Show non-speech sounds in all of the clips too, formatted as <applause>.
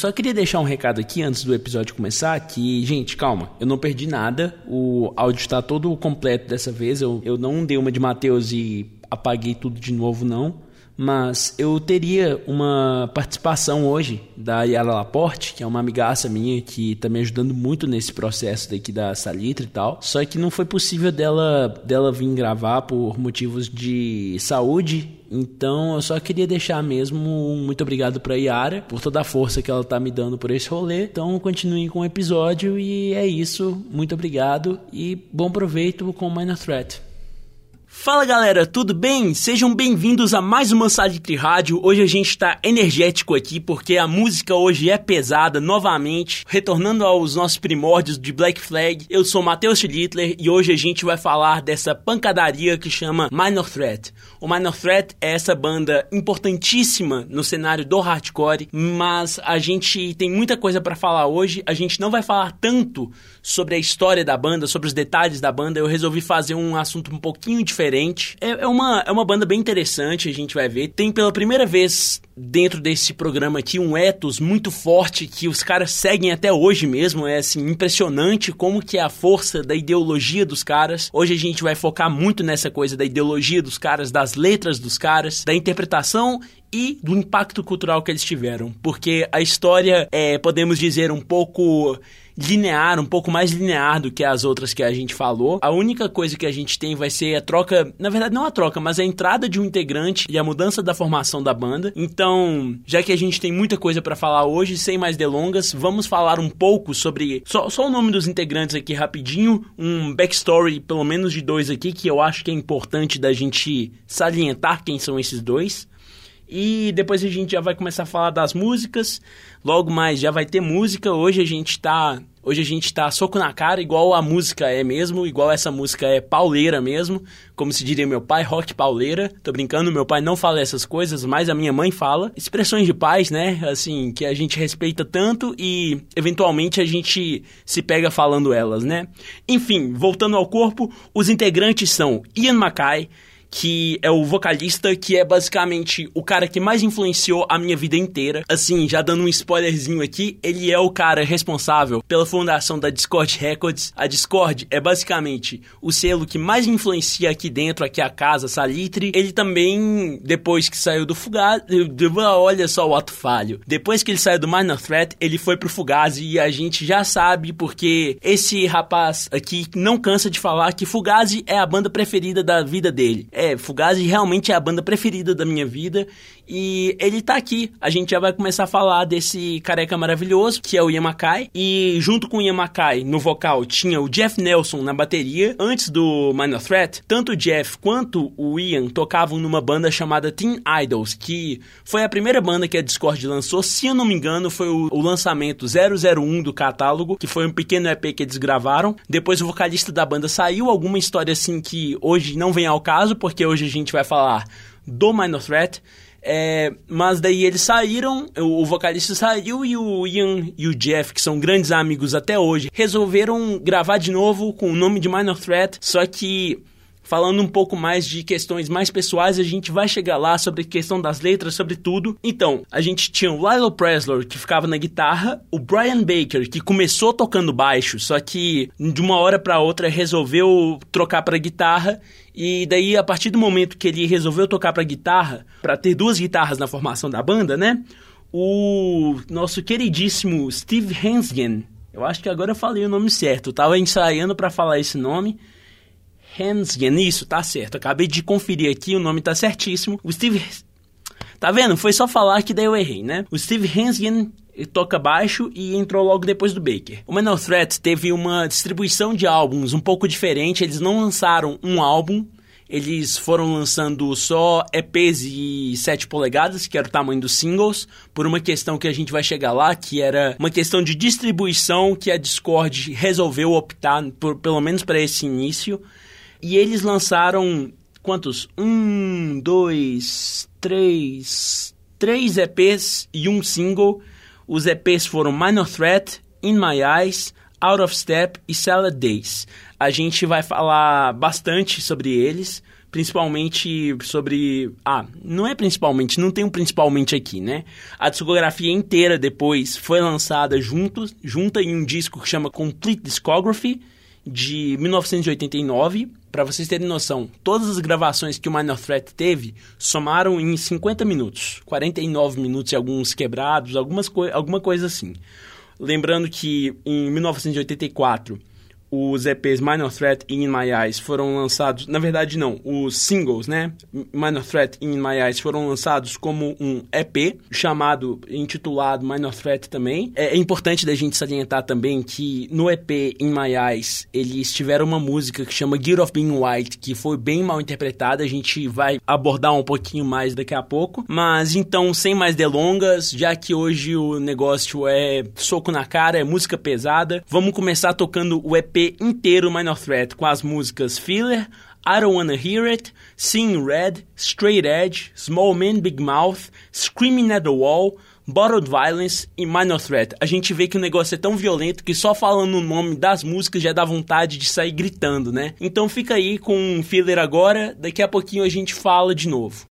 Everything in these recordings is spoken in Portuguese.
Só queria deixar um recado aqui antes do episódio começar, que, gente, calma, eu não perdi nada, o áudio está todo completo dessa vez, eu, eu não dei uma de Matheus e apaguei tudo de novo, não mas eu teria uma participação hoje da Yara Laporte, que é uma amigaça minha que está me ajudando muito nesse processo daqui da Salitre e tal. Só que não foi possível dela, dela vir gravar por motivos de saúde. Então eu só queria deixar mesmo um muito obrigado para Yara por toda a força que ela tá me dando por esse rolê. Então continuem com o episódio e é isso. Muito obrigado e bom proveito com Minor Threat. Fala galera, tudo bem? Sejam bem-vindos a mais uma Salitre Rádio. Hoje a gente tá energético aqui porque a música hoje é pesada novamente, retornando aos nossos primórdios de Black Flag. Eu sou Matheus Schlittler e hoje a gente vai falar dessa pancadaria que chama Minor Threat. O Minor Threat é essa banda importantíssima no cenário do hardcore, mas a gente tem muita coisa para falar hoje. A gente não vai falar tanto sobre a história da banda, sobre os detalhes da banda. Eu resolvi fazer um assunto um pouquinho diferente. É, é uma, é uma banda bem interessante, a gente vai ver. Tem pela primeira vez dentro desse programa aqui um ethos muito forte que os caras seguem até hoje mesmo. É assim, impressionante como que é a força da ideologia dos caras. Hoje a gente vai focar muito nessa coisa da ideologia dos caras, das letras dos caras, da interpretação e do impacto cultural que eles tiveram. Porque a história é, podemos dizer, um pouco linear, um pouco mais linear do que as outras que a gente falou. A única coisa que a gente tem vai ser a troca, na verdade não a troca, mas a entrada de um integrante e a mudança da formação da banda. Então, já que a gente tem muita coisa para falar hoje, sem mais delongas, vamos falar um pouco sobre só, só o nome dos integrantes aqui rapidinho, um backstory pelo menos de dois aqui que eu acho que é importante da gente salientar quem são esses dois. E depois a gente já vai começar a falar das músicas. Logo mais já vai ter música. Hoje a gente tá. Hoje a gente tá soco na cara, igual a música é mesmo, igual essa música é pauleira mesmo, como se diria meu pai, rock pauleira. Tô brincando, meu pai não fala essas coisas, mas a minha mãe fala. Expressões de paz, né? Assim, que a gente respeita tanto e eventualmente a gente se pega falando elas, né? Enfim, voltando ao corpo, os integrantes são Ian Mackay, que é o vocalista, que é basicamente o cara que mais influenciou a minha vida inteira. Assim, já dando um spoilerzinho aqui, ele é o cara responsável pela fundação da Discord Records. A Discord é basicamente o selo que mais influencia aqui dentro, aqui a casa, Salitre. Ele também, depois que saiu do Fugazi, olha só o ato falho. Depois que ele saiu do Minor Threat, ele foi pro Fugazi e a gente já sabe porque esse rapaz aqui não cansa de falar que Fugazi é a banda preferida da vida dele é, Fugazi realmente é a banda preferida da minha vida e ele tá aqui. A gente já vai começar a falar desse careca maravilhoso, que é o Yamakai. E junto com o Yamakai, no vocal, tinha o Jeff Nelson na bateria. Antes do Minor Threat, tanto o Jeff quanto o Ian tocavam numa banda chamada Teen Idols, que foi a primeira banda que a Discord lançou. Se eu não me engano, foi o, o lançamento 001 do catálogo, que foi um pequeno EP que eles gravaram. Depois o vocalista da banda saiu, alguma história assim que hoje não vem ao caso, porque hoje a gente vai falar do Minor Threat. É, mas daí eles saíram, o, o, vocalista saiu e o Ian e o Jeff, que são grandes amigos até hoje, resolveram gravar de novo com o nome de Minor Threat, só que falando um pouco mais de questões mais pessoais, a gente vai chegar lá sobre a questão das letras, sobre tudo. Então, a gente tinha o Lilo Presley, que ficava na guitarra, o Brian Baker, que começou tocando baixo, só que de uma hora para outra resolveu trocar para guitarra e daí, a partir do momento que ele resolveu tocar para guitarra, para ter duas guitarras na formação da banda, né? O nosso queridíssimo Steve Hansgen, eu acho que agora eu falei o nome certo, eu tava ensaiando para falar esse nome. Hansgen, isso, tá certo. Acabei de conferir aqui, o nome tá certíssimo. O Steve. Tá vendo? Foi só falar que daí eu errei, né? O Steve Hansgen toca baixo e entrou logo depois do Baker. O Menor Threat teve uma distribuição de álbuns um pouco diferente, eles não lançaram um álbum, eles foram lançando só EPs e 7 polegadas, que era o tamanho dos singles, por uma questão que a gente vai chegar lá, que era uma questão de distribuição que a Discord resolveu optar, por, pelo menos para esse início. E eles lançaram quantos? Um, dois, três, três EPs e um single os EPs foram Minor Threat, In My Eyes, Out of Step e Salad Days. A gente vai falar bastante sobre eles, principalmente sobre. Ah, não é principalmente, não tem um principalmente aqui, né? A discografia inteira depois foi lançada junto, junta em um disco que chama Complete Discography de 1989. Para vocês terem noção, todas as gravações que o Minor Threat teve somaram em 50 minutos, 49 minutos e alguns quebrados, algumas co alguma coisa assim. Lembrando que em 1984 os EPs Minor Threat e In My Eyes foram lançados, na verdade não, os singles, né? Minor Threat e In My Eyes foram lançados como um EP chamado, intitulado Minor Threat também. É, é importante da gente salientar também que no EP In My Eyes eles tiveram uma música que chama Gear of Being White, que foi bem mal interpretada, a gente vai abordar um pouquinho mais daqui a pouco. Mas então, sem mais delongas, já que hoje o negócio é soco na cara, é música pesada, vamos começar tocando o EP inteiro Minor Threat com as músicas Filler, I Don't Wanna Hear It, Seeing Red, Straight Edge, Small Man Big Mouth, Screaming at the Wall, Bottled Violence e Minor Threat. A gente vê que o negócio é tão violento que só falando o nome das músicas já dá vontade de sair gritando, né? Então fica aí com Filler agora, daqui a pouquinho a gente fala de novo.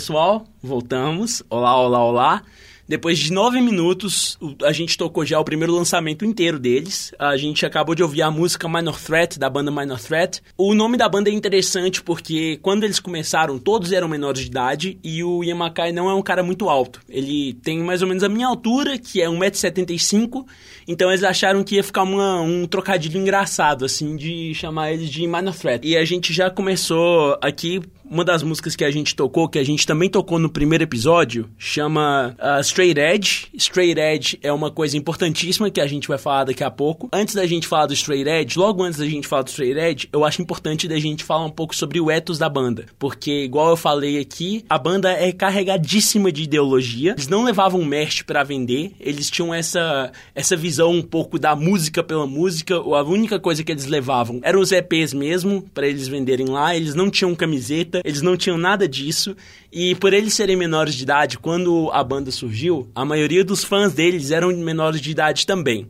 Pessoal, voltamos. Olá, olá, olá. Depois de nove minutos, a gente tocou já o primeiro lançamento inteiro deles. A gente acabou de ouvir a música Minor Threat, da banda Minor Threat. O nome da banda é interessante porque quando eles começaram, todos eram menores de idade e o Ian Mackay não é um cara muito alto. Ele tem mais ou menos a minha altura, que é 1,75m, então eles acharam que ia ficar uma, um trocadilho engraçado, assim, de chamar eles de Minor Threat. E a gente já começou aqui uma das músicas que a gente tocou, que a gente também tocou no primeiro episódio, chama uh, Straight Edge. Straight Edge é uma coisa importantíssima que a gente vai falar daqui a pouco. Antes da gente falar do Straight Edge, logo antes da gente falar do Straight Edge, eu acho importante da gente falar um pouco sobre o ethos da banda. Porque, igual eu falei aqui, a banda é carregadíssima de ideologia. Eles não levavam merch para vender, eles tinham essa, essa visão um pouco da música pela música. A única coisa que eles levavam eram os EPs mesmo, para eles venderem lá. Eles não tinham camiseta eles não tinham nada disso. E por eles serem menores de idade, quando a banda surgiu, a maioria dos fãs deles eram menores de idade também.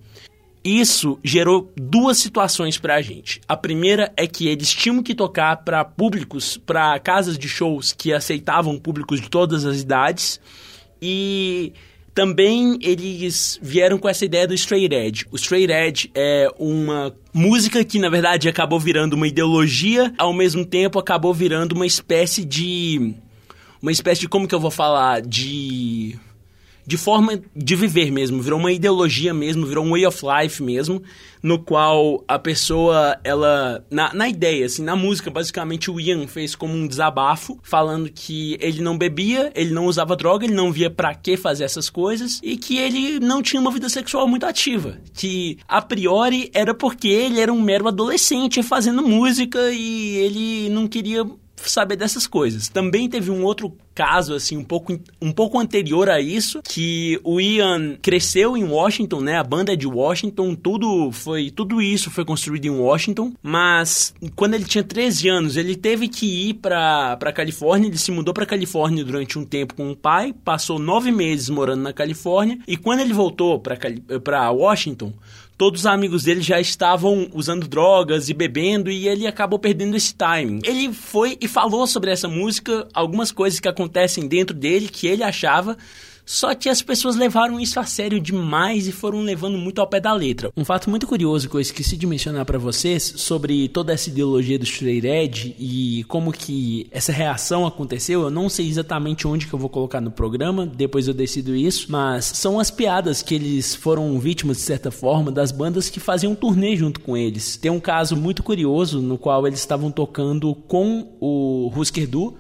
Isso gerou duas situações para a gente. A primeira é que eles tinham que tocar para públicos, para casas de shows que aceitavam públicos de todas as idades. E também eles vieram com essa ideia do straight edge. O straight edge é uma música que na verdade acabou virando uma ideologia, ao mesmo tempo acabou virando uma espécie de uma espécie de como que eu vou falar de de forma de viver mesmo, virou uma ideologia mesmo, virou um way of life mesmo, no qual a pessoa, ela, na, na ideia, assim, na música, basicamente o Ian fez como um desabafo, falando que ele não bebia, ele não usava droga, ele não via para que fazer essas coisas, e que ele não tinha uma vida sexual muito ativa, que a priori era porque ele era um mero adolescente fazendo música e ele não queria saber dessas coisas. Também teve um outro caso, assim, um pouco, um pouco anterior a isso, que o Ian cresceu em Washington, né? A banda é de Washington, tudo foi, tudo isso foi construído em Washington, mas quando ele tinha 13 anos, ele teve que ir para para Califórnia, ele se mudou para Califórnia durante um tempo com o pai, passou nove meses morando na Califórnia, e quando ele voltou para Washington, todos os amigos dele já estavam usando drogas e bebendo e ele acabou perdendo esse timing. Ele foi e falou sobre essa música, algumas coisas que acontecem dentro dele que ele achava só que as pessoas levaram isso a sério demais e foram levando muito ao pé da letra. Um fato muito curioso que eu esqueci de mencionar para vocês sobre toda essa ideologia do edge e como que essa reação aconteceu, eu não sei exatamente onde que eu vou colocar no programa, depois eu decido isso, mas são as piadas que eles foram vítimas de certa forma das bandas que faziam turnê junto com eles. Tem um caso muito curioso no qual eles estavam tocando com o Husker Du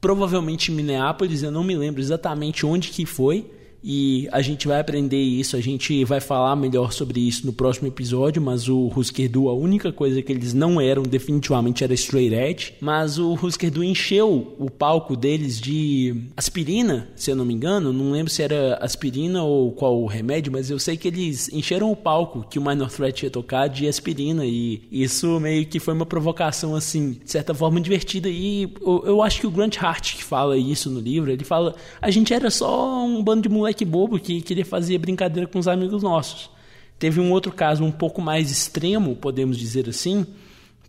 provavelmente em Minneapolis, eu não me lembro exatamente onde que foi, e a gente vai aprender isso, a gente vai falar melhor sobre isso no próximo episódio, mas o Husker Du, a única coisa que eles não eram definitivamente era straight edge, mas o Husker Du encheu o palco deles de aspirina, se eu não me engano, não lembro se era aspirina ou qual o remédio, mas eu sei que eles encheram o palco que o Minor Threat ia tocar de aspirina e isso meio que foi uma provocação assim, de certa forma divertida e eu, eu acho que o Grant Hart que fala isso no livro, ele fala, a gente era só um bando de moleques moleque bobo que queria fazer brincadeira com os amigos nossos. Teve um outro caso um pouco mais extremo, podemos dizer assim,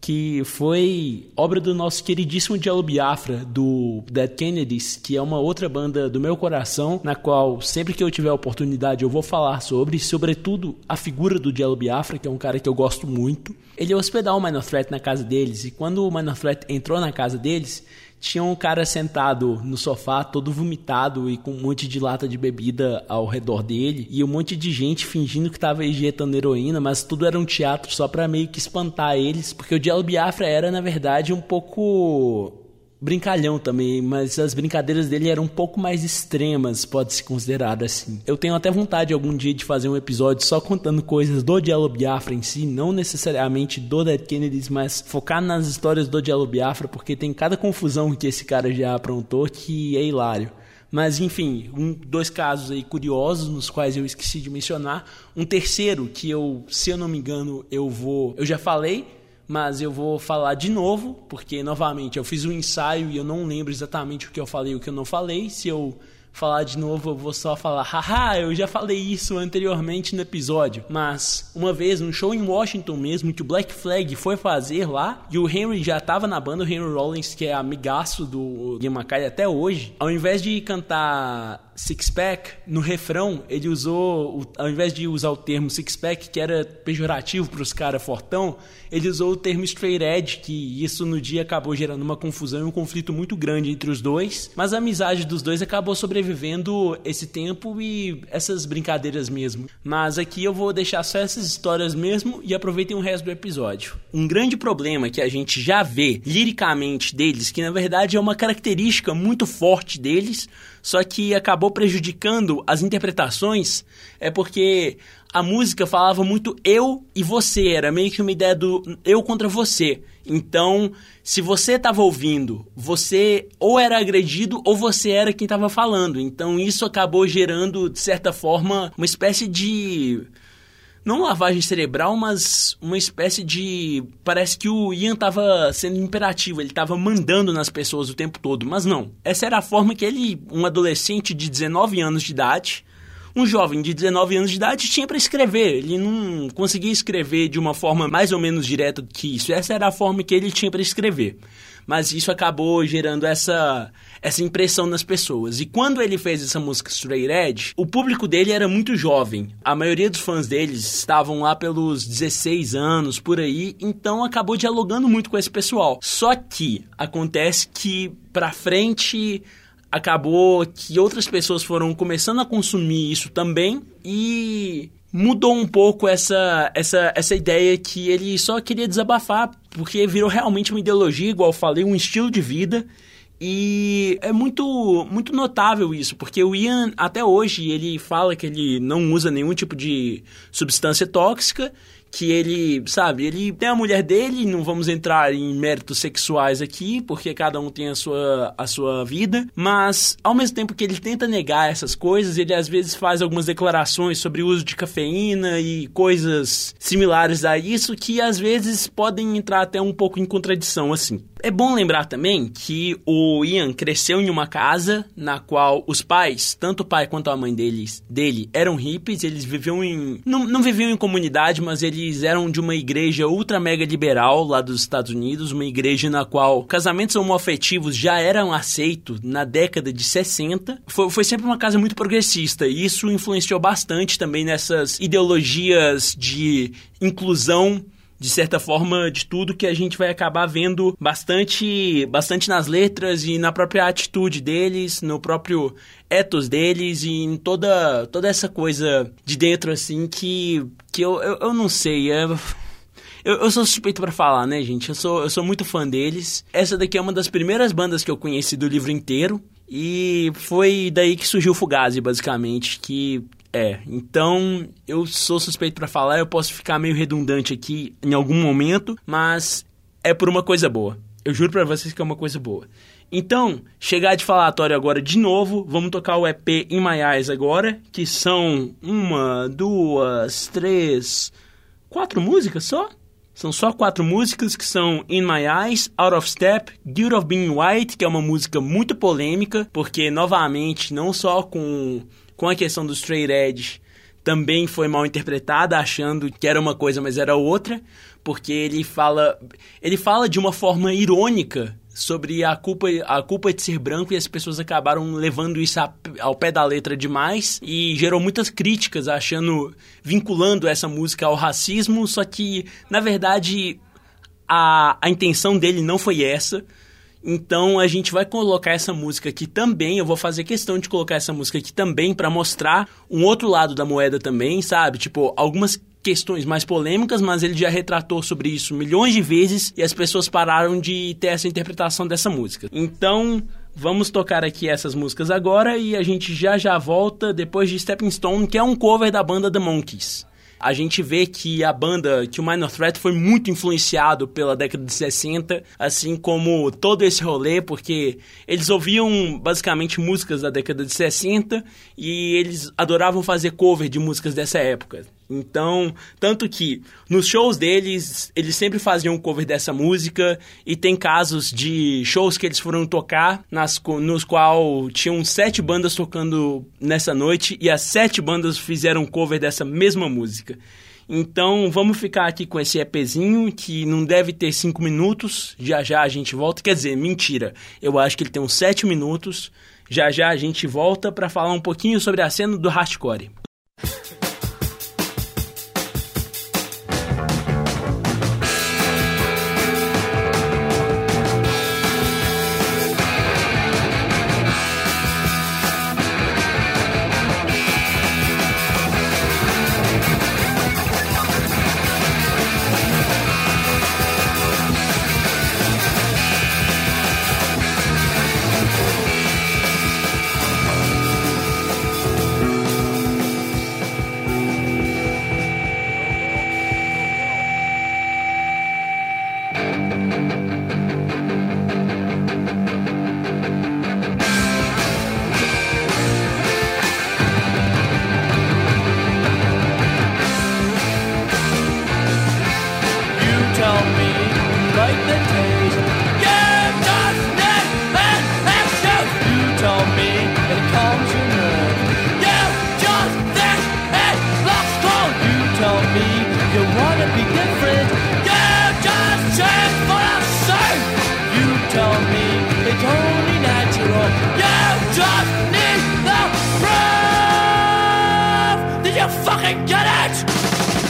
que foi obra do nosso queridíssimo Jello Biafra, do Dead Kennedys, que é uma outra banda do meu coração, na qual sempre que eu tiver oportunidade eu vou falar sobre, sobretudo a figura do Jello Biafra, que é um cara que eu gosto muito. Ele ia hospedar o Minor Threat na casa deles, e quando o Minor Threat entrou na casa deles, tinha um cara sentado no sofá, todo vomitado e com um monte de lata de bebida ao redor dele, e um monte de gente fingindo que estava injetando heroína, mas tudo era um teatro só para meio que espantar eles, porque o Diallo Biafra era, na verdade, um pouco brincalhão também, mas as brincadeiras dele eram um pouco mais extremas, pode-se considerar assim. Eu tenho até vontade algum dia de fazer um episódio só contando coisas do Diallo Biafra em si, não necessariamente do Dead Kennedys, mas focar nas histórias do Diallo Biafra, porque tem cada confusão que esse cara já aprontou que é hilário. Mas enfim, um, dois casos aí curiosos nos quais eu esqueci de mencionar. Um terceiro que eu, se eu não me engano, eu vou, eu já falei, mas eu vou falar de novo, porque novamente eu fiz um ensaio e eu não lembro exatamente o que eu falei e o que eu não falei. Se eu falar de novo, eu vou só falar, haha, eu já falei isso anteriormente no episódio. Mas, uma vez, num show em Washington mesmo, que o Black Flag foi fazer lá, e o Henry já tava na banda, o Henry Rollins, que é amigaço do MacKay até hoje, ao invés de cantar Six Pack, no refrão, ele usou, ao invés de usar o termo Six Pack, que era pejorativo para os caras fortão, ele usou o termo Straight Edge, que isso no dia acabou gerando uma confusão e um conflito muito grande entre os dois, mas a amizade dos dois acabou sobrevivendo esse tempo e essas brincadeiras mesmo. Mas aqui eu vou deixar só essas histórias mesmo e aproveitem o resto do episódio. Um grande problema que a gente já vê liricamente deles, que na verdade é uma característica muito forte deles, só que acabou prejudicando as interpretações, é porque a música falava muito eu e você, era meio que uma ideia do eu contra você. Então, se você estava ouvindo, você ou era agredido ou você era quem estava falando. Então, isso acabou gerando, de certa forma, uma espécie de não lavagem cerebral, mas uma espécie de. Parece que o Ian estava sendo imperativo, ele estava mandando nas pessoas o tempo todo, mas não. Essa era a forma que ele, um adolescente de 19 anos de idade, um jovem de 19 anos de idade tinha para escrever. Ele não conseguia escrever de uma forma mais ou menos direta do que isso. Essa era a forma que ele tinha para escrever. Mas isso acabou gerando essa essa impressão nas pessoas. E quando ele fez essa música Straight Edge, o público dele era muito jovem. A maioria dos fãs deles estavam lá pelos 16 anos, por aí, então acabou dialogando muito com esse pessoal. Só que acontece que pra frente acabou que outras pessoas foram começando a consumir isso também e mudou um pouco essa, essa, essa ideia que ele só queria desabafar, porque virou realmente uma ideologia, igual eu falei, um estilo de vida. E é muito, muito notável isso, porque o Ian, até hoje, ele fala que ele não usa nenhum tipo de substância tóxica que ele, sabe, ele tem a mulher dele, não vamos entrar em méritos sexuais aqui, porque cada um tem a sua, a sua vida, mas ao mesmo tempo que ele tenta negar essas coisas, ele às vezes faz algumas declarações sobre o uso de cafeína e coisas similares a isso que às vezes podem entrar até um pouco em contradição assim. É bom lembrar também que o Ian cresceu em uma casa na qual os pais, tanto o pai quanto a mãe deles, dele, eram hippies, eles viviam em. Não, não viviam em comunidade, mas eles eram de uma igreja ultra mega liberal lá dos Estados Unidos, uma igreja na qual casamentos homoafetivos já eram aceitos na década de 60. Foi, foi sempre uma casa muito progressista e isso influenciou bastante também nessas ideologias de inclusão de certa forma, de tudo que a gente vai acabar vendo bastante, bastante nas letras e na própria atitude deles, no próprio ethos deles e em toda, toda essa coisa de dentro, assim, que, que eu, eu, eu não sei, é... Eu, eu, sou suspeito para falar, né, gente? Eu sou, eu sou muito fã deles. Essa daqui é uma das primeiras bandas que eu conheci do livro inteiro. E foi daí que surgiu o Fugazi, basicamente, que é, então eu sou suspeito para falar, eu posso ficar meio redundante aqui em algum momento, mas é por uma coisa boa. Eu juro para vocês que é uma coisa boa. Então, chegar de falatório agora de novo, vamos tocar o EP em My Eyes agora, que são uma, duas, três, quatro músicas só? São só quatro músicas que são In My Eyes, Out of Step, Guilt of Being White, que é uma música muito polêmica, porque novamente, não só com com a questão do straight edge também foi mal interpretada, achando que era uma coisa, mas era outra, porque ele fala, ele fala de uma forma irônica sobre a culpa, a culpa de ser branco e as pessoas acabaram levando isso ao pé da letra demais e gerou muitas críticas, achando, vinculando essa música ao racismo, só que, na verdade, a, a intenção dele não foi essa. Então a gente vai colocar essa música aqui também. Eu vou fazer questão de colocar essa música aqui também para mostrar um outro lado da moeda também, sabe? Tipo, algumas questões mais polêmicas, mas ele já retratou sobre isso milhões de vezes e as pessoas pararam de ter essa interpretação dessa música. Então, vamos tocar aqui essas músicas agora e a gente já já volta depois de Stepping Stone, que é um cover da banda The Monkeys a gente vê que a banda, que o Minor Threat foi muito influenciado pela década de 60, assim como todo esse rolê, porque eles ouviam basicamente músicas da década de 60 e eles adoravam fazer cover de músicas dessa época. Então, tanto que nos shows deles, eles sempre faziam um cover dessa música e tem casos de shows que eles foram tocar nas, nos qual tinham sete bandas tocando nessa noite e as sete bandas fizeram cover dessa mesma música. Então vamos ficar aqui com esse EPzinho que não deve ter cinco minutos. Já já a gente volta. Quer dizer, mentira. Eu acho que ele tem uns sete minutos. Já já a gente volta para falar um pouquinho sobre a cena do hardcore.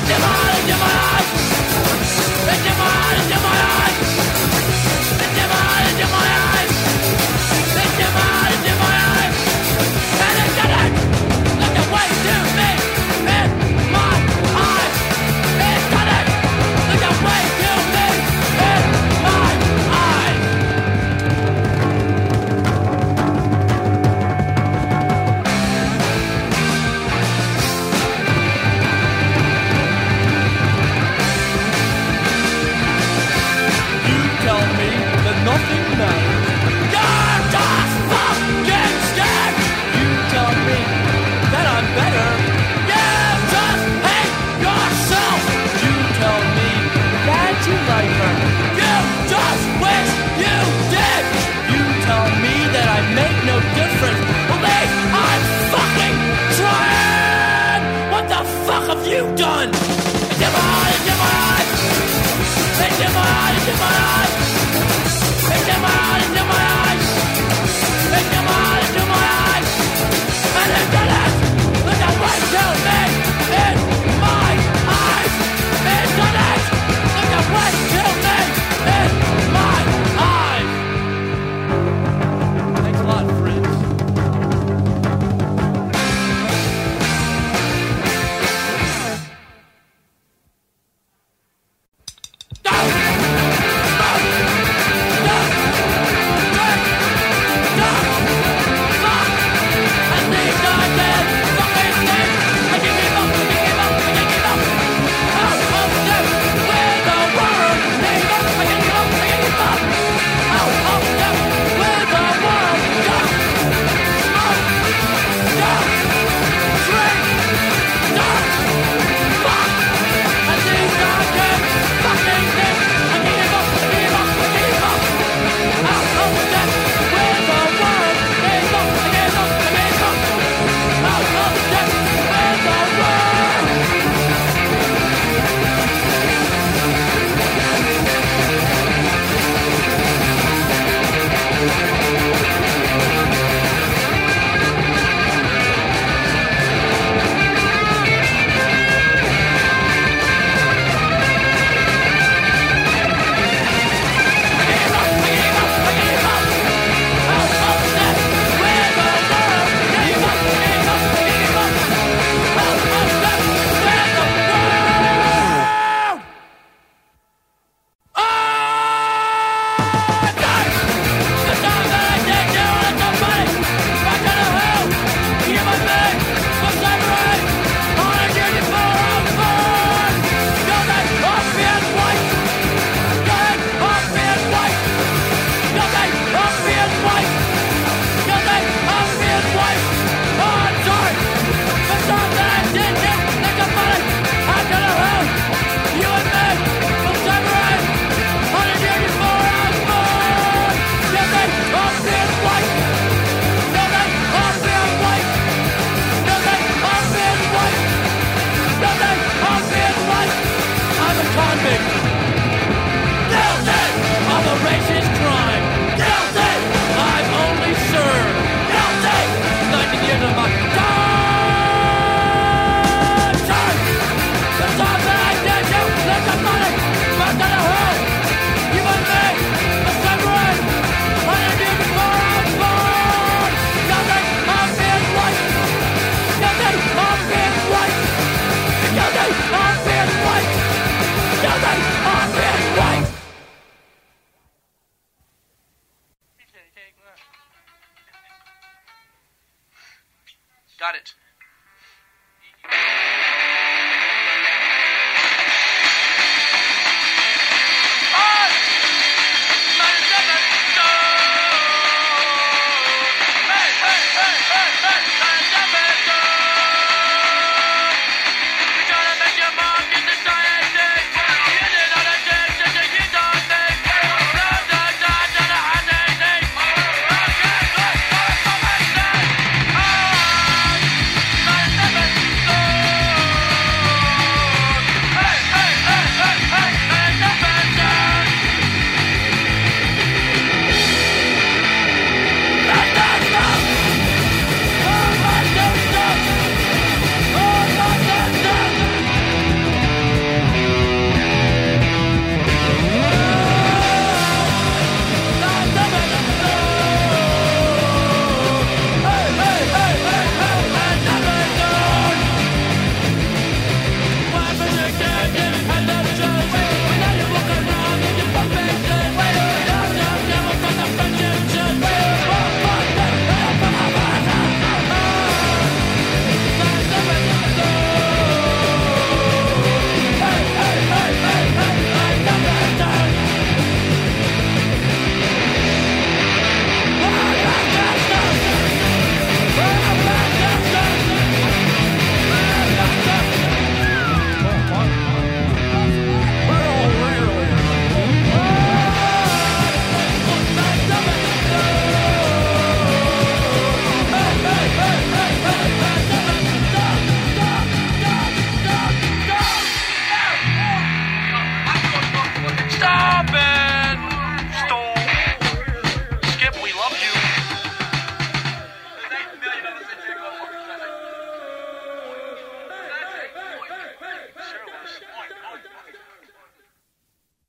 Never Got it.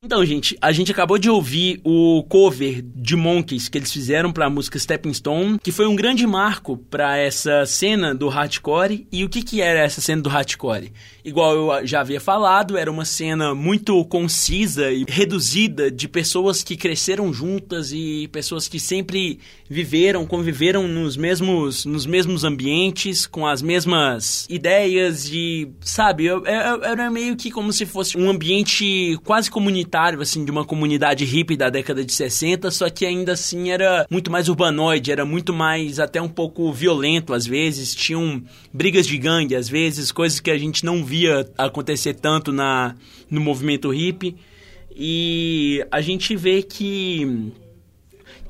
Então, gente, a gente acabou de ouvir o cover de Monkeys que eles fizeram para a música Stepping Stone, que foi um grande marco para essa cena do hardcore. E o que que era essa cena do hardcore? Igual eu já havia falado, era uma cena muito concisa e reduzida de pessoas que cresceram juntas e pessoas que sempre viveram, conviveram nos mesmos, nos mesmos ambientes, com as mesmas ideias e, sabe, era meio que como se fosse um ambiente quase comunitário, assim, de uma comunidade hippie da década de 60, só que ainda assim era muito mais urbanoide, era muito mais até um pouco violento às vezes, tinham brigas de gangue às vezes, coisas que a gente não via acontecer tanto na, no movimento hippie. E a gente vê que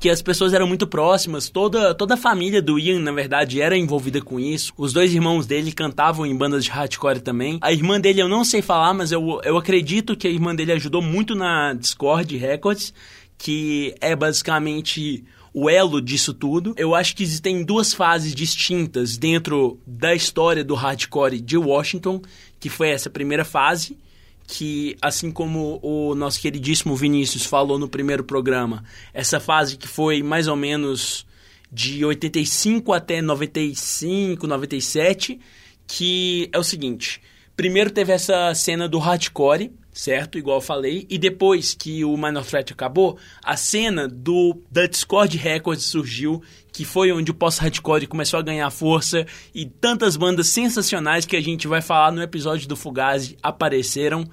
que as pessoas eram muito próximas, toda, toda a família do Ian, na verdade, era envolvida com isso. Os dois irmãos dele cantavam em bandas de hardcore também. A irmã dele eu não sei falar, mas eu, eu acredito que a irmã dele ajudou muito na Discord Records, que é basicamente o elo disso tudo. Eu acho que existem duas fases distintas dentro da história do hardcore de Washington, que foi essa primeira fase, que, assim como o nosso queridíssimo Vinícius falou no primeiro programa, essa fase que foi mais ou menos de 85 até 95, 97, que é o seguinte: primeiro teve essa cena do hardcore, certo? Igual eu falei, e depois que o Minor Threat acabou, a cena do da Discord Records surgiu, que foi onde o pós-hardcore começou a ganhar força e tantas bandas sensacionais que a gente vai falar no episódio do Fugazi apareceram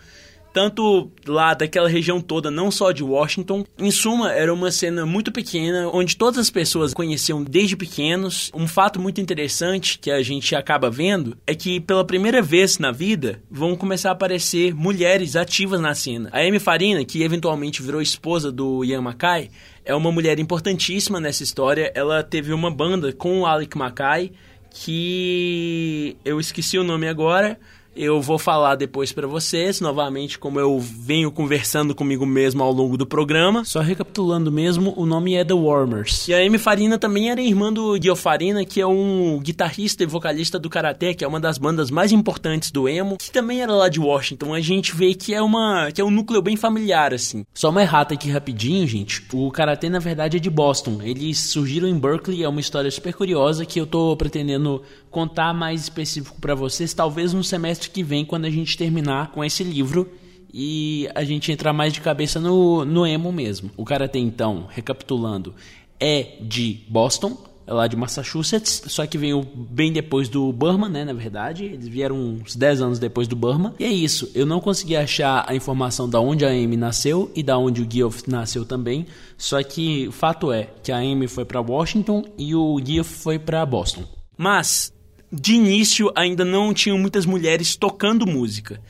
tanto lá daquela região toda, não só de Washington. Em suma, era uma cena muito pequena, onde todas as pessoas conheciam desde pequenos. Um fato muito interessante que a gente acaba vendo é que pela primeira vez na vida vão começar a aparecer mulheres ativas na cena. A Amy Farina, que eventualmente virou esposa do Ian Mackay, é uma mulher importantíssima nessa história. Ela teve uma banda com o Alec Mackay, que eu esqueci o nome agora. Eu vou falar depois pra vocês, novamente, como eu venho conversando comigo mesmo ao longo do programa. Só recapitulando mesmo, o nome é The Warmers. E a Amy Farina também era irmã do Gil Farina, que é um guitarrista e vocalista do Karate, que é uma das bandas mais importantes do emo, que também era lá de Washington. A gente vê que é uma que é um núcleo bem familiar assim. Só uma errata aqui rapidinho, gente. O Karate na verdade é de Boston. Eles surgiram em Berkeley, é uma história super curiosa que eu tô pretendendo contar mais específico pra vocês, talvez no semestre que vem, quando a gente terminar com esse livro e a gente entrar mais de cabeça no, no emo mesmo. O Karate, então, recapitulando, é de Boston, é lá de Massachusetts, só que veio bem depois do Burma, né, na verdade. Eles vieram uns 10 anos depois do Burma. E é isso, eu não consegui achar a informação da onde a Amy nasceu e da onde o Geoff nasceu também. Só que fato é que a Amy foi para Washington e o Geoff foi para Boston. Mas de início ainda não tinham muitas mulheres tocando música.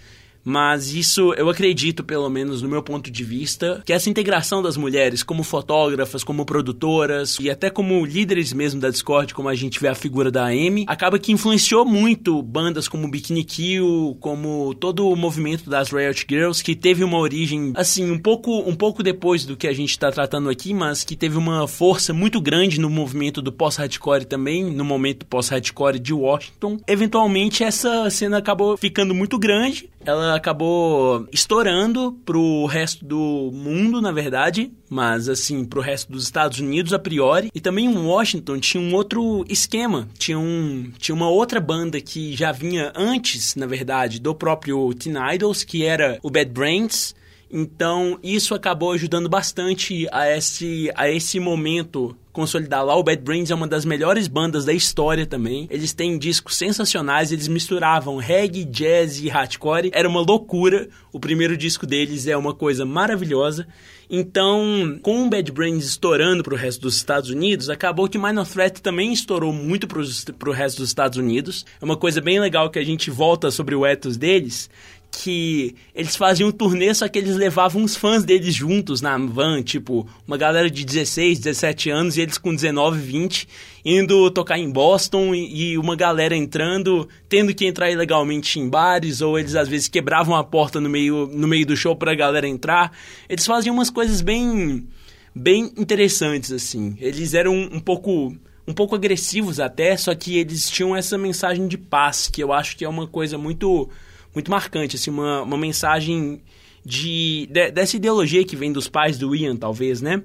Mas isso eu acredito, pelo menos no meu ponto de vista, que essa integração das mulheres como fotógrafas, como produtoras e até como líderes mesmo da Discord, como a gente vê a figura da Amy, acaba que influenciou muito bandas como Bikini Kill, como todo o movimento das Riot Girls, que teve uma origem assim um pouco um pouco depois do que a gente está tratando aqui, mas que teve uma força muito grande no movimento do pós-hardcore também, no momento pós-hardcore de Washington. Eventualmente essa cena acabou ficando muito grande ela acabou estourando pro resto do mundo, na verdade, mas assim, pro resto dos Estados Unidos a priori. E também em Washington tinha um outro esquema, tinha, um, tinha uma outra banda que já vinha antes, na verdade, do próprio Teen Idols, que era o Bad Brains. Então, isso acabou ajudando bastante a esse, a esse momento consolidar lá. O Bad Brains é uma das melhores bandas da história também. Eles têm discos sensacionais, eles misturavam reggae, jazz e hardcore. Era uma loucura. O primeiro disco deles é uma coisa maravilhosa. Então, com o Bad Brains estourando para o resto dos Estados Unidos, acabou que Minor Threat também estourou muito para o resto dos Estados Unidos. É uma coisa bem legal que a gente volta sobre o ethos deles, que eles faziam um turnê, só que eles levavam os fãs deles juntos na van, tipo, uma galera de 16, 17 anos e eles com 19, 20, indo tocar em Boston e, e uma galera entrando, tendo que entrar ilegalmente em bares, ou eles às vezes quebravam a porta no meio, no meio do show pra galera entrar. Eles faziam umas coisas bem bem interessantes assim. Eles eram um pouco um pouco agressivos até, só que eles tinham essa mensagem de paz, que eu acho que é uma coisa muito muito marcante, assim, uma, uma mensagem de, de, dessa ideologia que vem dos pais do Ian, talvez, né?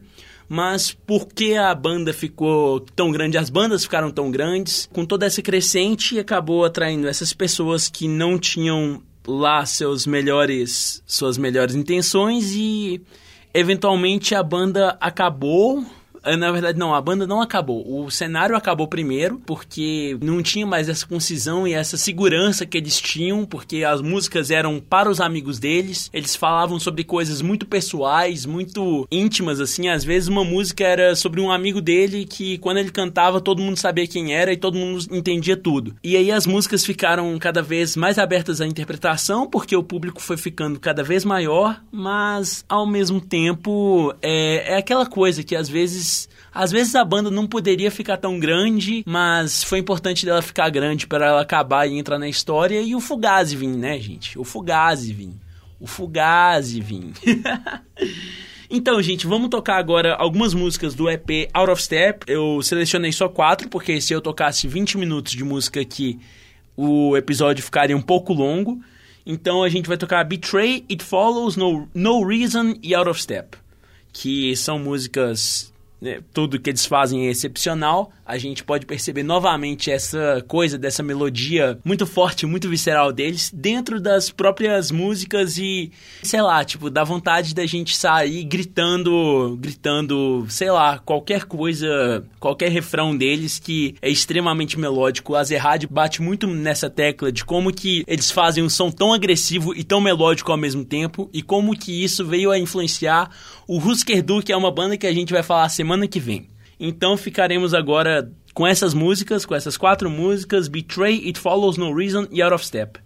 Mas por que a banda ficou tão grande? As bandas ficaram tão grandes, com toda essa crescente, acabou atraindo essas pessoas que não tinham lá seus melhores, suas melhores intenções e eventualmente a banda acabou na verdade, não, a banda não acabou. O cenário acabou primeiro, porque não tinha mais essa concisão e essa segurança que eles tinham, porque as músicas eram para os amigos deles. Eles falavam sobre coisas muito pessoais, muito íntimas, assim. Às vezes uma música era sobre um amigo dele que, quando ele cantava, todo mundo sabia quem era e todo mundo entendia tudo. E aí as músicas ficaram cada vez mais abertas à interpretação, porque o público foi ficando cada vez maior, mas ao mesmo tempo é, é aquela coisa que às vezes às vezes a banda não poderia ficar tão grande, mas foi importante dela ficar grande para ela acabar e entrar na história. E o Fugazi vim, né, gente? O Fugazi vim. O Fugazi vim. <laughs> Então, gente, vamos tocar agora algumas músicas do EP Out of Step. Eu selecionei só quatro, porque se eu tocasse 20 minutos de música aqui, o episódio ficaria um pouco longo. Então a gente vai tocar Betray, It Follows, No, no Reason e Out of Step. Que são músicas né, tudo que eles fazem é excepcional. A gente pode perceber novamente essa coisa dessa melodia muito forte, muito visceral deles dentro das próprias músicas e sei lá, tipo, dá vontade da gente sair gritando, gritando, sei lá, qualquer coisa, qualquer refrão deles que é extremamente melódico. O Azerrad bate muito nessa tecla de como que eles fazem um som tão agressivo e tão melódico ao mesmo tempo e como que isso veio a influenciar o Husker Du, que é uma banda que a gente vai falar semana que vem. Então ficaremos agora com essas músicas, com essas quatro músicas: Betray, It Follows No Reason e Out of Step.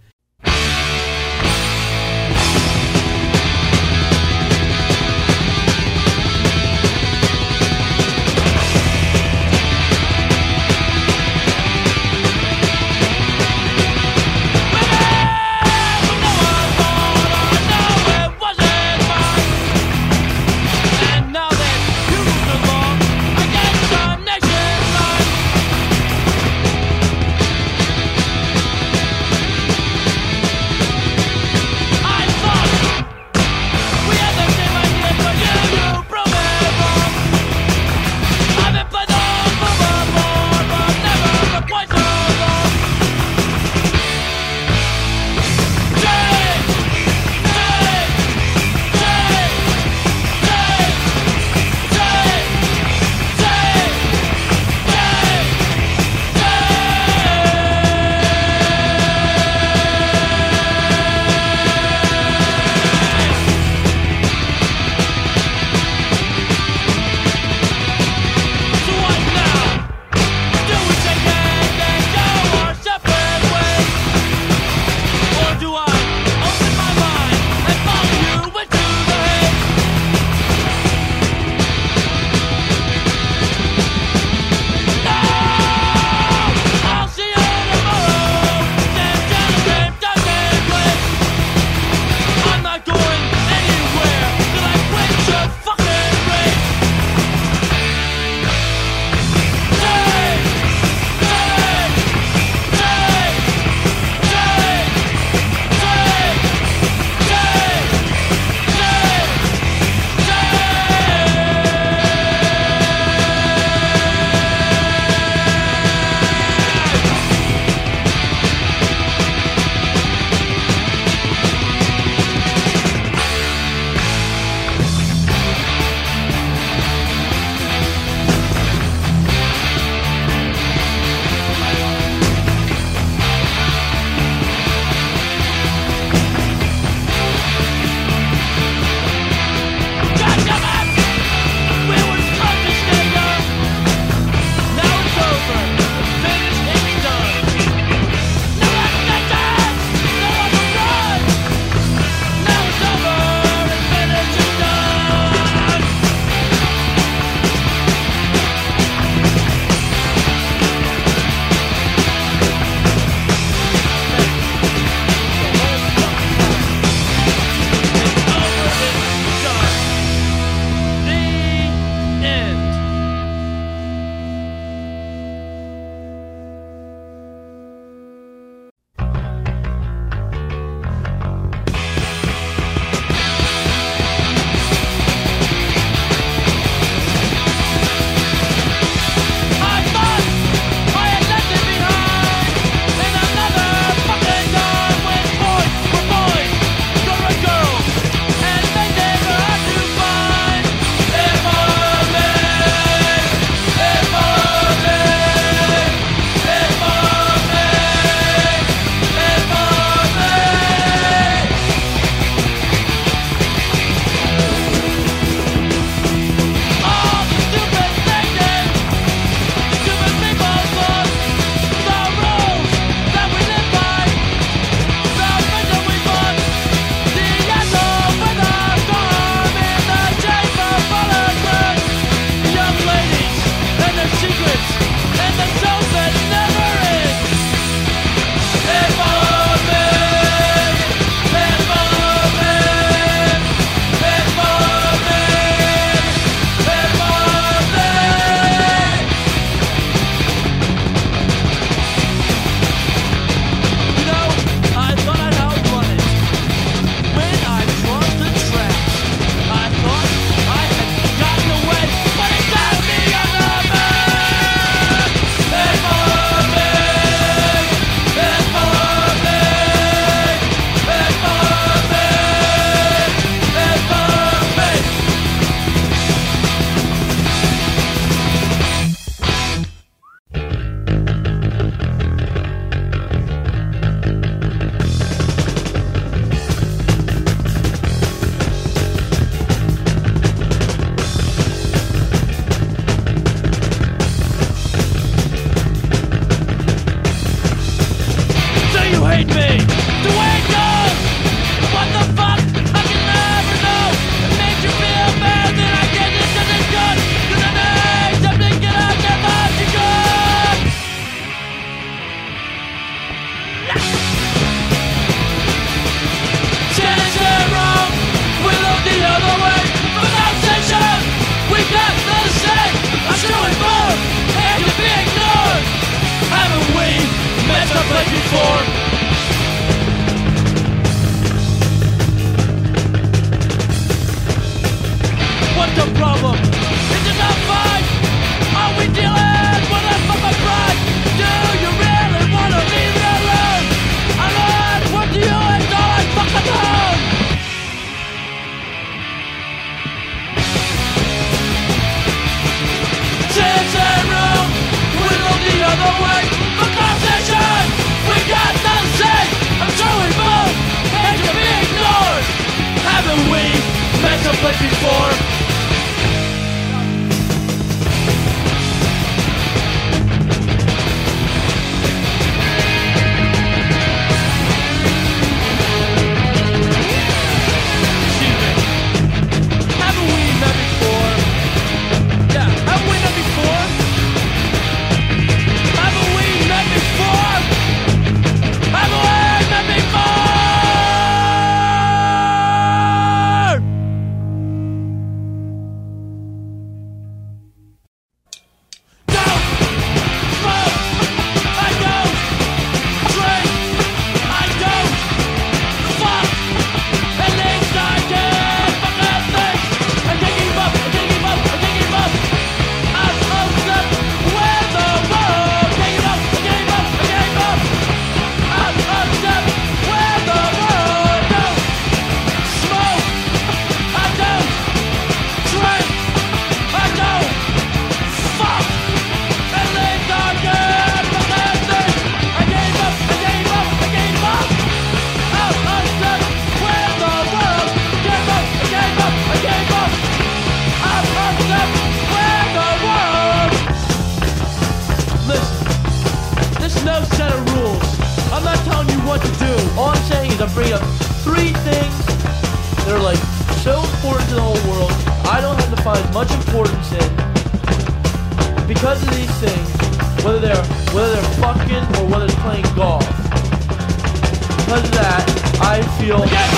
Of that, I feel. Up. Up.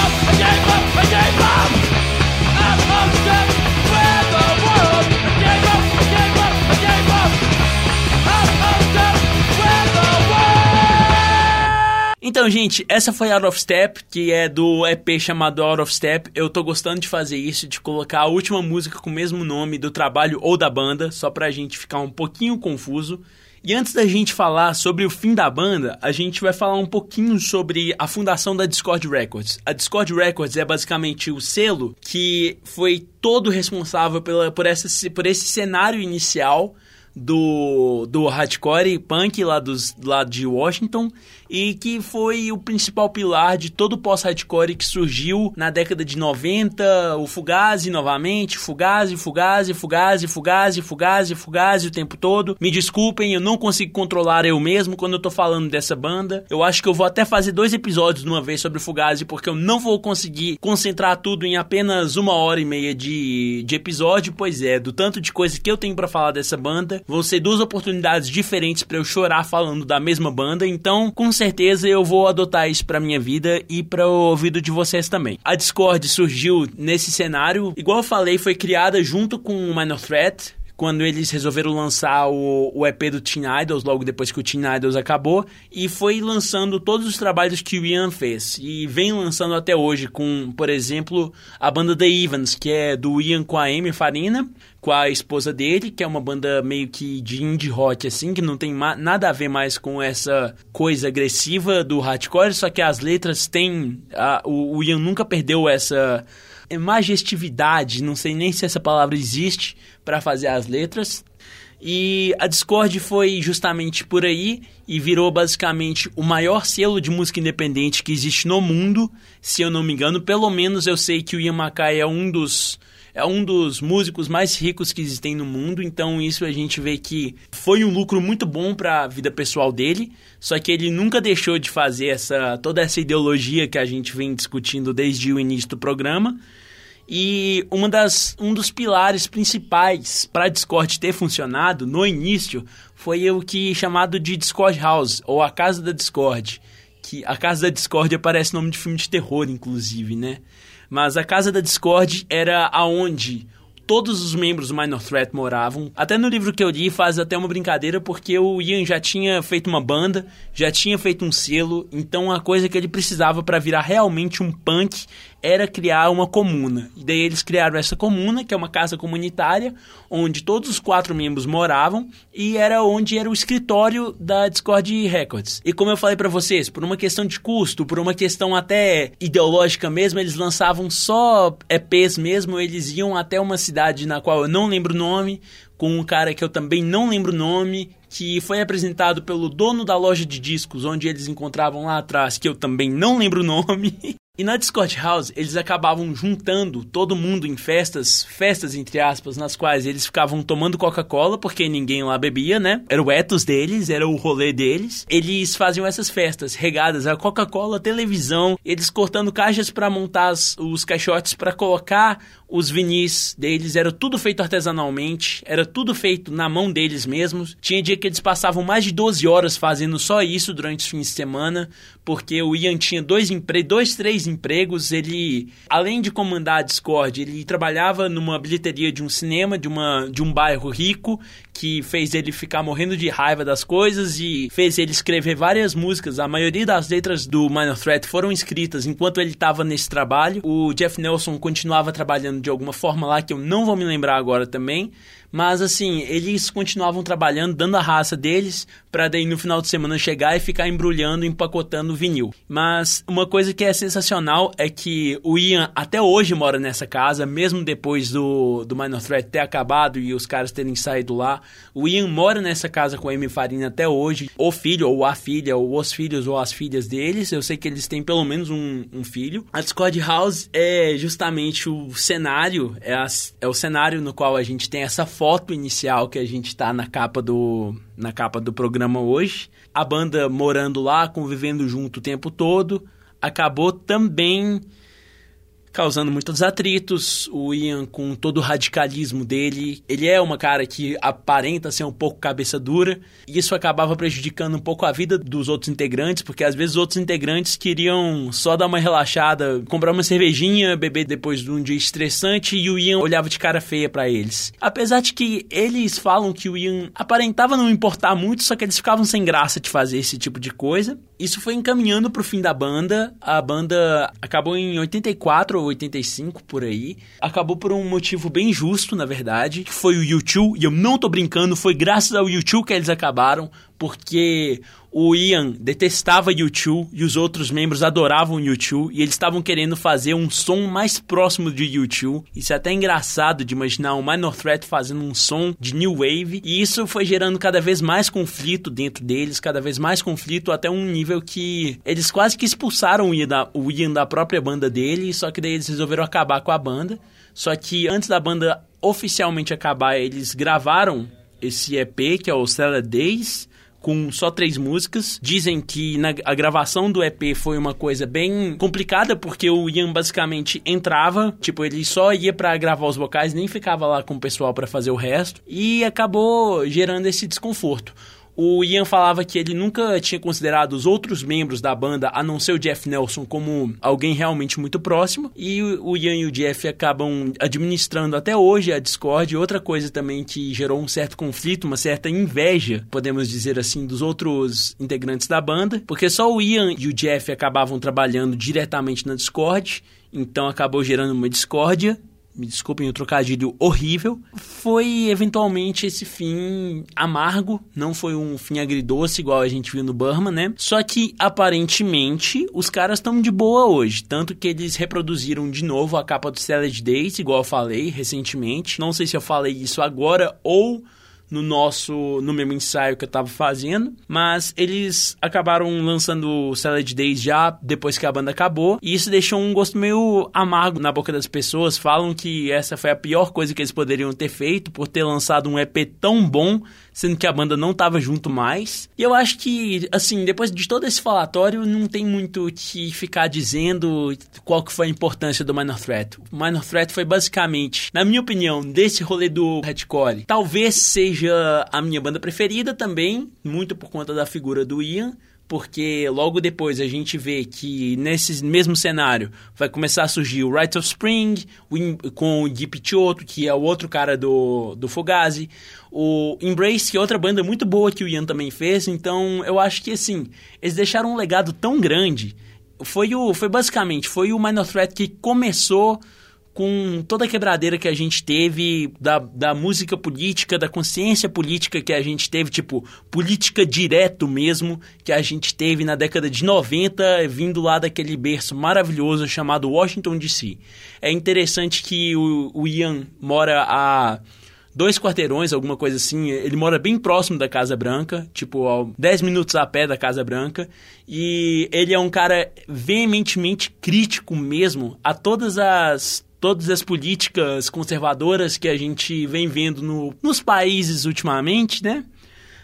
Up. Então, gente, essa foi Out of Step, que é do EP chamado Out of Step. Eu tô gostando de fazer isso, de colocar a última música com o mesmo nome do trabalho ou da banda, só pra gente ficar um pouquinho confuso. E antes da gente falar sobre o fim da banda, a gente vai falar um pouquinho sobre a fundação da Discord Records. A Discord Records é basicamente o selo que foi todo responsável pela, por, essa, por esse cenário inicial do, do hardcore punk lá, dos, lá de Washington e que foi o principal pilar de todo o pós-hardcore que surgiu na década de 90, o Fugazi novamente, Fugazi, Fugazi, Fugazi, Fugazi, Fugazi, Fugazi o tempo todo. Me desculpem, eu não consigo controlar eu mesmo quando eu tô falando dessa banda. Eu acho que eu vou até fazer dois episódios de uma vez sobre Fugazi porque eu não vou conseguir concentrar tudo em apenas uma hora e meia de, de episódio, pois é, do tanto de coisa que eu tenho pra falar dessa banda, vão ser duas oportunidades diferentes pra eu chorar falando da mesma banda, então com certeza eu vou adotar isso pra minha vida e para o ouvido de vocês também. A Discord surgiu nesse cenário, igual eu falei, foi criada junto com o Minor Threat, quando eles resolveram lançar o, o EP do Teen Idols, logo depois que o Teen Idols acabou, e foi lançando todos os trabalhos que o Ian fez. E vem lançando até hoje com, por exemplo, a banda The Evans, que é do Ian com a Amy Farina, com a esposa dele, que é uma banda meio que de indie rock, assim, que não tem nada a ver mais com essa coisa agressiva do hardcore, só que as letras têm... A, o, o Ian nunca perdeu essa majestividade, não sei nem se essa palavra existe para fazer as letras. E a Discord foi justamente por aí e virou basicamente o maior selo de música independente que existe no mundo, se eu não me engano. Pelo menos eu sei que o Ian Mackay é um dos é um dos músicos mais ricos que existem no mundo, então isso a gente vê que foi um lucro muito bom para a vida pessoal dele, só que ele nunca deixou de fazer essa toda essa ideologia que a gente vem discutindo desde o início do programa. E uma das, um dos pilares principais para a Discord ter funcionado no início foi o que é chamado de Discord House, ou a Casa da Discord. Que a Casa da Discord parece nome de filme de terror, inclusive, né? Mas a Casa da Discord era aonde todos os membros do Minor Threat moravam. Até no livro que eu li faz até uma brincadeira porque o Ian já tinha feito uma banda, já tinha feito um selo, então a coisa que ele precisava para virar realmente um punk era criar uma comuna. E daí eles criaram essa comuna, que é uma casa comunitária, onde todos os quatro membros moravam e era onde era o escritório da Discord Records. E como eu falei pra vocês, por uma questão de custo, por uma questão até ideológica mesmo, eles lançavam só EPs mesmo, eles iam até uma cidade na qual eu não lembro o nome, com um cara que eu também não lembro o nome, que foi apresentado pelo dono da loja de discos onde eles encontravam lá atrás, que eu também não lembro o nome. <laughs> E na Discord House, eles acabavam juntando todo mundo em festas, festas entre aspas, nas quais eles ficavam tomando Coca-Cola, porque ninguém lá bebia, né? Era o ethos deles, era o rolê deles. Eles faziam essas festas regadas a Coca-Cola, televisão, eles cortando caixas para montar os caixotes para colocar os vinis deles, era tudo feito artesanalmente, era tudo feito na mão deles mesmos. Tinha dia que eles passavam mais de 12 horas fazendo só isso durante os fins de semana, porque o Ian tinha dois, empre dois três empregos. Ele, além de comandar a Discord, ele trabalhava numa bilheteria de um cinema, de, uma, de um bairro rico, que fez ele ficar morrendo de raiva das coisas e fez ele escrever várias músicas. A maioria das letras do Minor Threat foram escritas enquanto ele estava nesse trabalho. O Jeff Nelson continuava trabalhando de alguma forma lá, que eu não vou me lembrar agora também. Mas assim, eles continuavam trabalhando, dando a raça deles, para daí no final de semana chegar e ficar embrulhando, empacotando vinil. Mas uma coisa que é sensacional é que o Ian até hoje mora nessa casa, mesmo depois do, do Minor Threat ter acabado e os caras terem saído lá. O Ian mora nessa casa com a Amy Farina até hoje. O filho, ou a filha, ou os filhos, ou as filhas deles. Eu sei que eles têm pelo menos um, um filho. A Discord House é justamente o cenário, é, a, é o cenário no qual a gente tem essa foto inicial que a gente tá na capa do na capa do programa hoje. A banda morando lá, convivendo junto o tempo todo, acabou também causando muitos atritos. O Ian, com todo o radicalismo dele, ele é uma cara que aparenta ser um pouco cabeça dura, e isso acabava prejudicando um pouco a vida dos outros integrantes, porque às vezes os outros integrantes queriam só dar uma relaxada, comprar uma cervejinha, beber depois de um dia estressante, e o Ian olhava de cara feia para eles. Apesar de que eles falam que o Ian aparentava não importar muito, só que eles ficavam sem graça de fazer esse tipo de coisa. Isso foi encaminhando pro fim da banda. A banda acabou em 84 ou 85 por aí. Acabou por um motivo bem justo, na verdade, que foi o YouTube, e eu não tô brincando, foi graças ao YouTube que eles acabaram, porque o Ian detestava U2 e os outros membros adoravam U2 e eles estavam querendo fazer um som mais próximo de U2. Isso é até engraçado de imaginar o Minor Threat fazendo um som de New Wave e isso foi gerando cada vez mais conflito dentro deles, cada vez mais conflito até um nível que eles quase que expulsaram o Ian da, o Ian da própria banda dele, só que daí eles resolveram acabar com a banda. Só que antes da banda oficialmente acabar, eles gravaram esse EP que é o Stellar Days com só três músicas. Dizem que na, a gravação do EP foi uma coisa bem complicada, porque o Ian basicamente entrava, tipo, ele só ia para gravar os vocais, nem ficava lá com o pessoal para fazer o resto, e acabou gerando esse desconforto. O Ian falava que ele nunca tinha considerado os outros membros da banda, a não ser o Jeff Nelson, como alguém realmente muito próximo. E o Ian e o Jeff acabam administrando até hoje a Discord. Outra coisa também que gerou um certo conflito, uma certa inveja, podemos dizer assim, dos outros integrantes da banda, porque só o Ian e o Jeff acabavam trabalhando diretamente na Discord. Então acabou gerando uma discórdia me desculpem o trocadilho horrível, foi eventualmente esse fim amargo, não foi um fim agridoce igual a gente viu no Burma, né? Só que aparentemente os caras estão de boa hoje, tanto que eles reproduziram de novo a capa do Salad Days, igual eu falei recentemente. Não sei se eu falei isso agora ou no nosso no mesmo ensaio que eu tava fazendo, mas eles acabaram lançando o Salad Days já depois que a banda acabou, e isso deixou um gosto meio amargo na boca das pessoas. Falam que essa foi a pior coisa que eles poderiam ter feito por ter lançado um EP tão bom sendo que a banda não tava junto mais. E eu acho que, assim, depois de todo esse falatório, não tem muito o que ficar dizendo qual que foi a importância do Minor Threat. O Minor Threat foi basicamente, na minha opinião, desse rolê do hardcore, talvez seja a minha banda preferida também, muito por conta da figura do Ian, porque logo depois a gente vê que nesse mesmo cenário vai começar a surgir o Rites of Spring, o, com o Deep Chioto, que é o outro cara do, do Fugazi, o Embrace, que é outra banda muito boa que o Ian também fez, então eu acho que assim, eles deixaram um legado tão grande. Foi o foi basicamente foi o Minor Threat que começou com toda a quebradeira que a gente teve da, da música política, da consciência política que a gente teve, tipo, política direto mesmo, que a gente teve na década de 90, vindo lá daquele berço maravilhoso chamado Washington DC. É interessante que o, o Ian mora a dois quarteirões, alguma coisa assim. Ele mora bem próximo da Casa Branca, tipo, a 10 minutos a pé da Casa Branca. E ele é um cara veementemente crítico mesmo a todas as todas as políticas conservadoras que a gente vem vendo no, nos países ultimamente, né?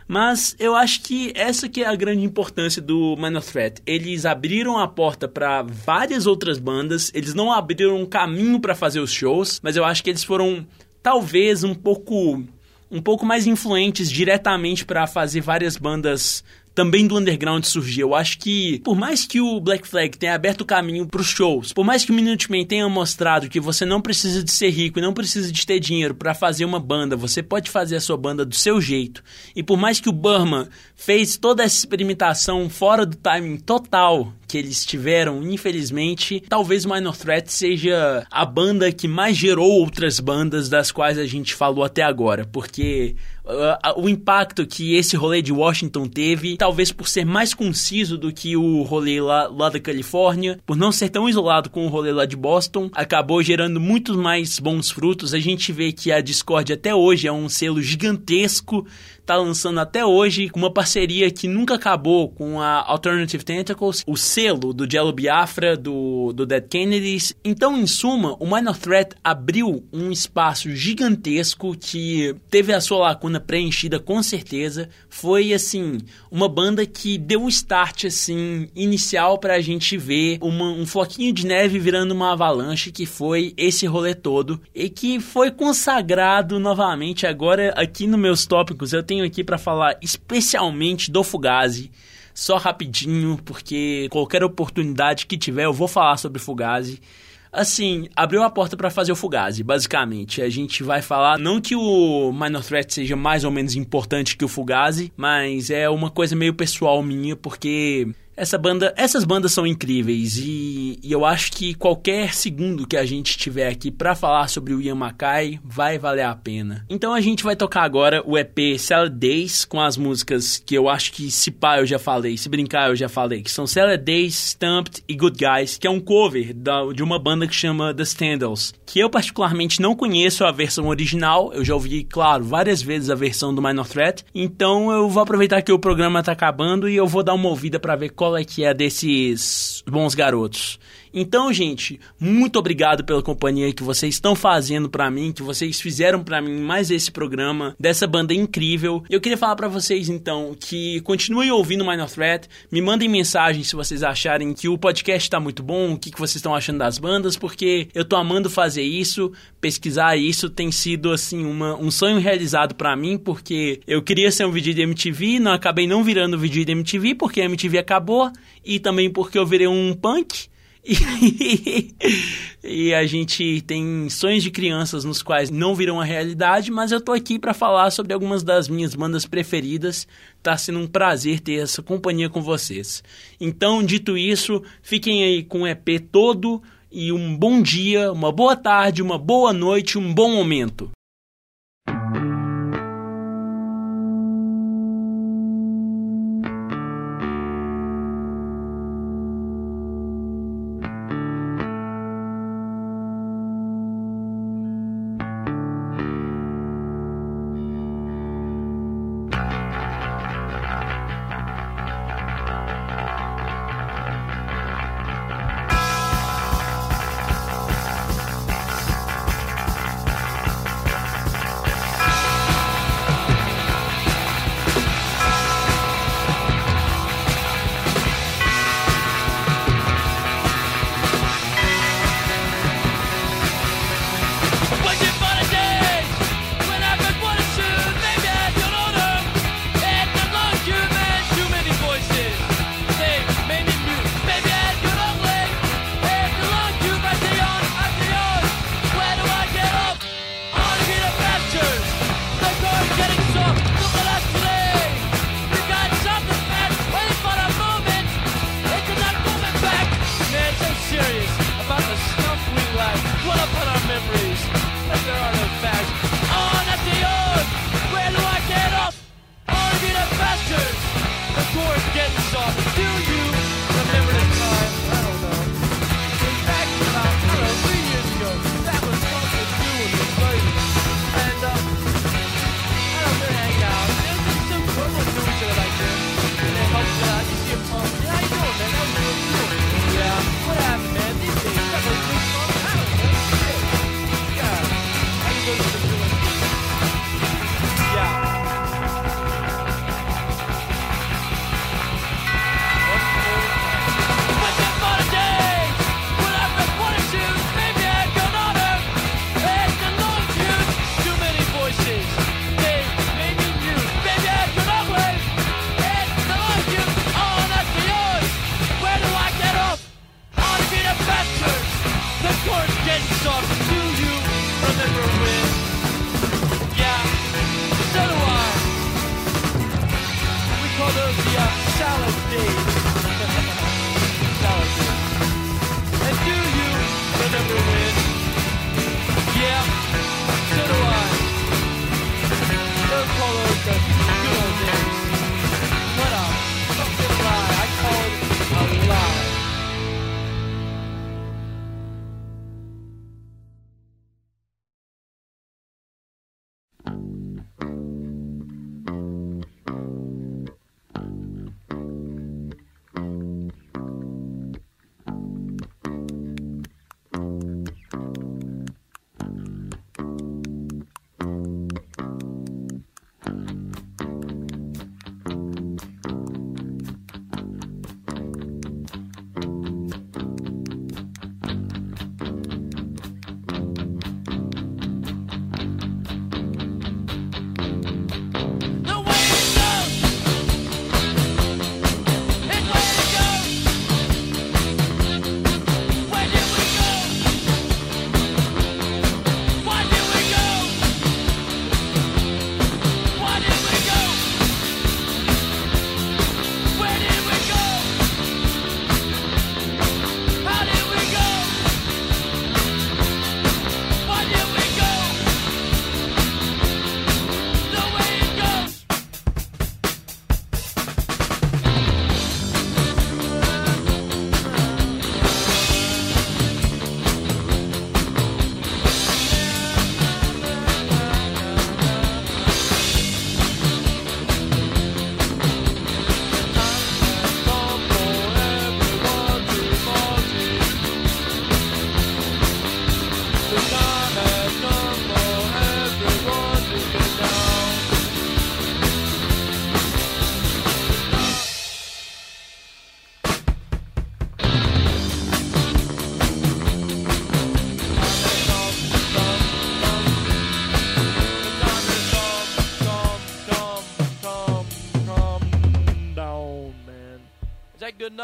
Mas eu acho que essa que é a grande importância do Minor Threat. Eles abriram a porta para várias outras bandas, eles não abriram um caminho para fazer os shows, mas eu acho que eles foram talvez um pouco um pouco mais influentes diretamente para fazer várias bandas também do underground surgir. Eu acho que, por mais que o Black Flag tenha aberto o caminho para os shows, por mais que o Minutemen tenha mostrado que você não precisa de ser rico e não precisa de ter dinheiro para fazer uma banda, você pode fazer a sua banda do seu jeito. E por mais que o Burma fez toda essa experimentação fora do timing total que eles tiveram, infelizmente, talvez o Minor Threat seja a banda que mais gerou outras bandas das quais a gente falou até agora, porque uh, o impacto que esse rolê de Washington teve, talvez por ser mais conciso do que o rolê lá, lá da Califórnia, por não ser tão isolado com o rolê lá de Boston, acabou gerando muitos mais bons frutos. A gente vê que a Discord até hoje é um selo gigantesco tá lançando até hoje uma parceria que nunca acabou com a Alternative Tentacles, o selo do Jello Biafra, do, do Dead Kennedys. Então, em suma, o Minor Threat abriu um espaço gigantesco que teve a sua lacuna preenchida com certeza. Foi, assim, uma banda que deu um start, assim, inicial pra gente ver uma, um floquinho de neve virando uma avalanche, que foi esse rolê todo, e que foi consagrado novamente agora aqui nos meus tópicos. Eu tenho tenho aqui para falar especialmente do Fugazi. Só rapidinho, porque qualquer oportunidade que tiver eu vou falar sobre Fugazi. Assim, abriu a porta para fazer o Fugazi, basicamente. A gente vai falar, não que o Minor Threat seja mais ou menos importante que o Fugazi, mas é uma coisa meio pessoal minha, porque essa banda, essas bandas são incríveis e, e, eu acho que qualquer segundo que a gente tiver aqui para falar sobre o Ian Mackay vai valer a pena. Então a gente vai tocar agora o EP Salad Days com as músicas que eu acho que se pá eu já falei, se brincar eu já falei, que são Salad Days, Stamped e Good Guys, que é um cover da, de uma banda que chama The Standals, que eu particularmente não conheço a versão original, eu já ouvi, claro, várias vezes a versão do Minor Threat, então eu vou aproveitar que o programa tá acabando e eu vou dar uma ouvida para ver qual qual é que é desses bons garotos. Então, gente, muito obrigado pela companhia que vocês estão fazendo para mim, que vocês fizeram para mim mais esse programa dessa banda incrível. Eu queria falar para vocês então que continuem ouvindo Minor Threat, me mandem mensagem se vocês acharem que o podcast tá muito bom, o que, que vocês estão achando das bandas, porque eu tô amando fazer isso, pesquisar isso tem sido assim uma, um sonho realizado para mim, porque eu queria ser um vídeo de MTV, não acabei não virando vídeo de MTV porque a MTV acabou e também porque eu virei um punk. <laughs> E, a gente tem sonhos de crianças nos quais não viram a realidade, mas eu tô aqui para falar sobre algumas das minhas bandas preferidas. Tá sendo um prazer ter essa companhia com vocês. Então, dito isso, fiquem aí com o EP todo e um bom dia, uma boa tarde, uma boa noite, um bom momento.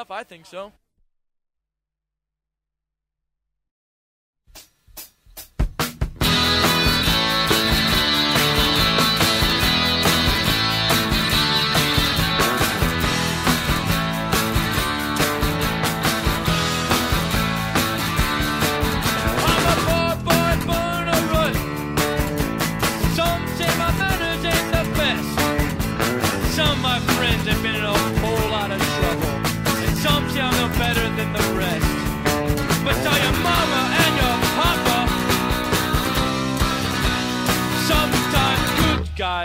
stuff? I think so.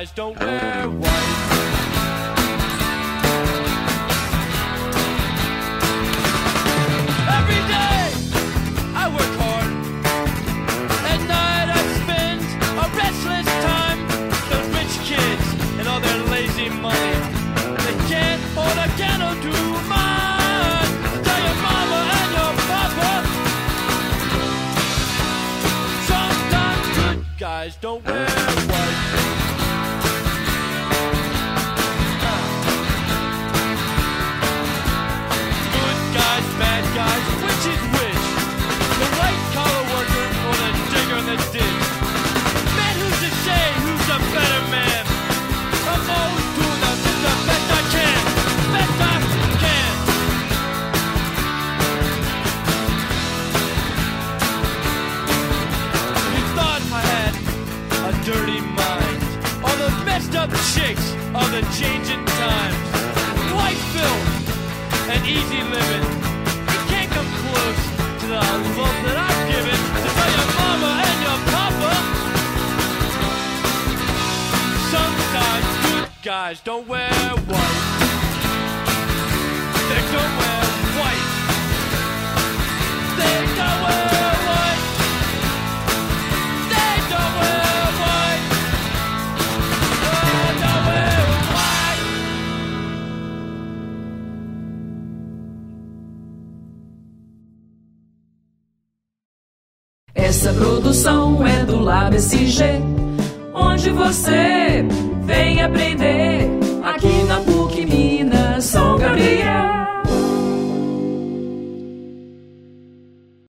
don't wear white. love chicks of the changing times. Life filled and easy living. You can't come close to the love that I've given to your mama and your papa. Sometimes good guys don't wear white. They don't wear produção é do LabSG, onde você vem aprender aqui na PUC Minas São Gabriel.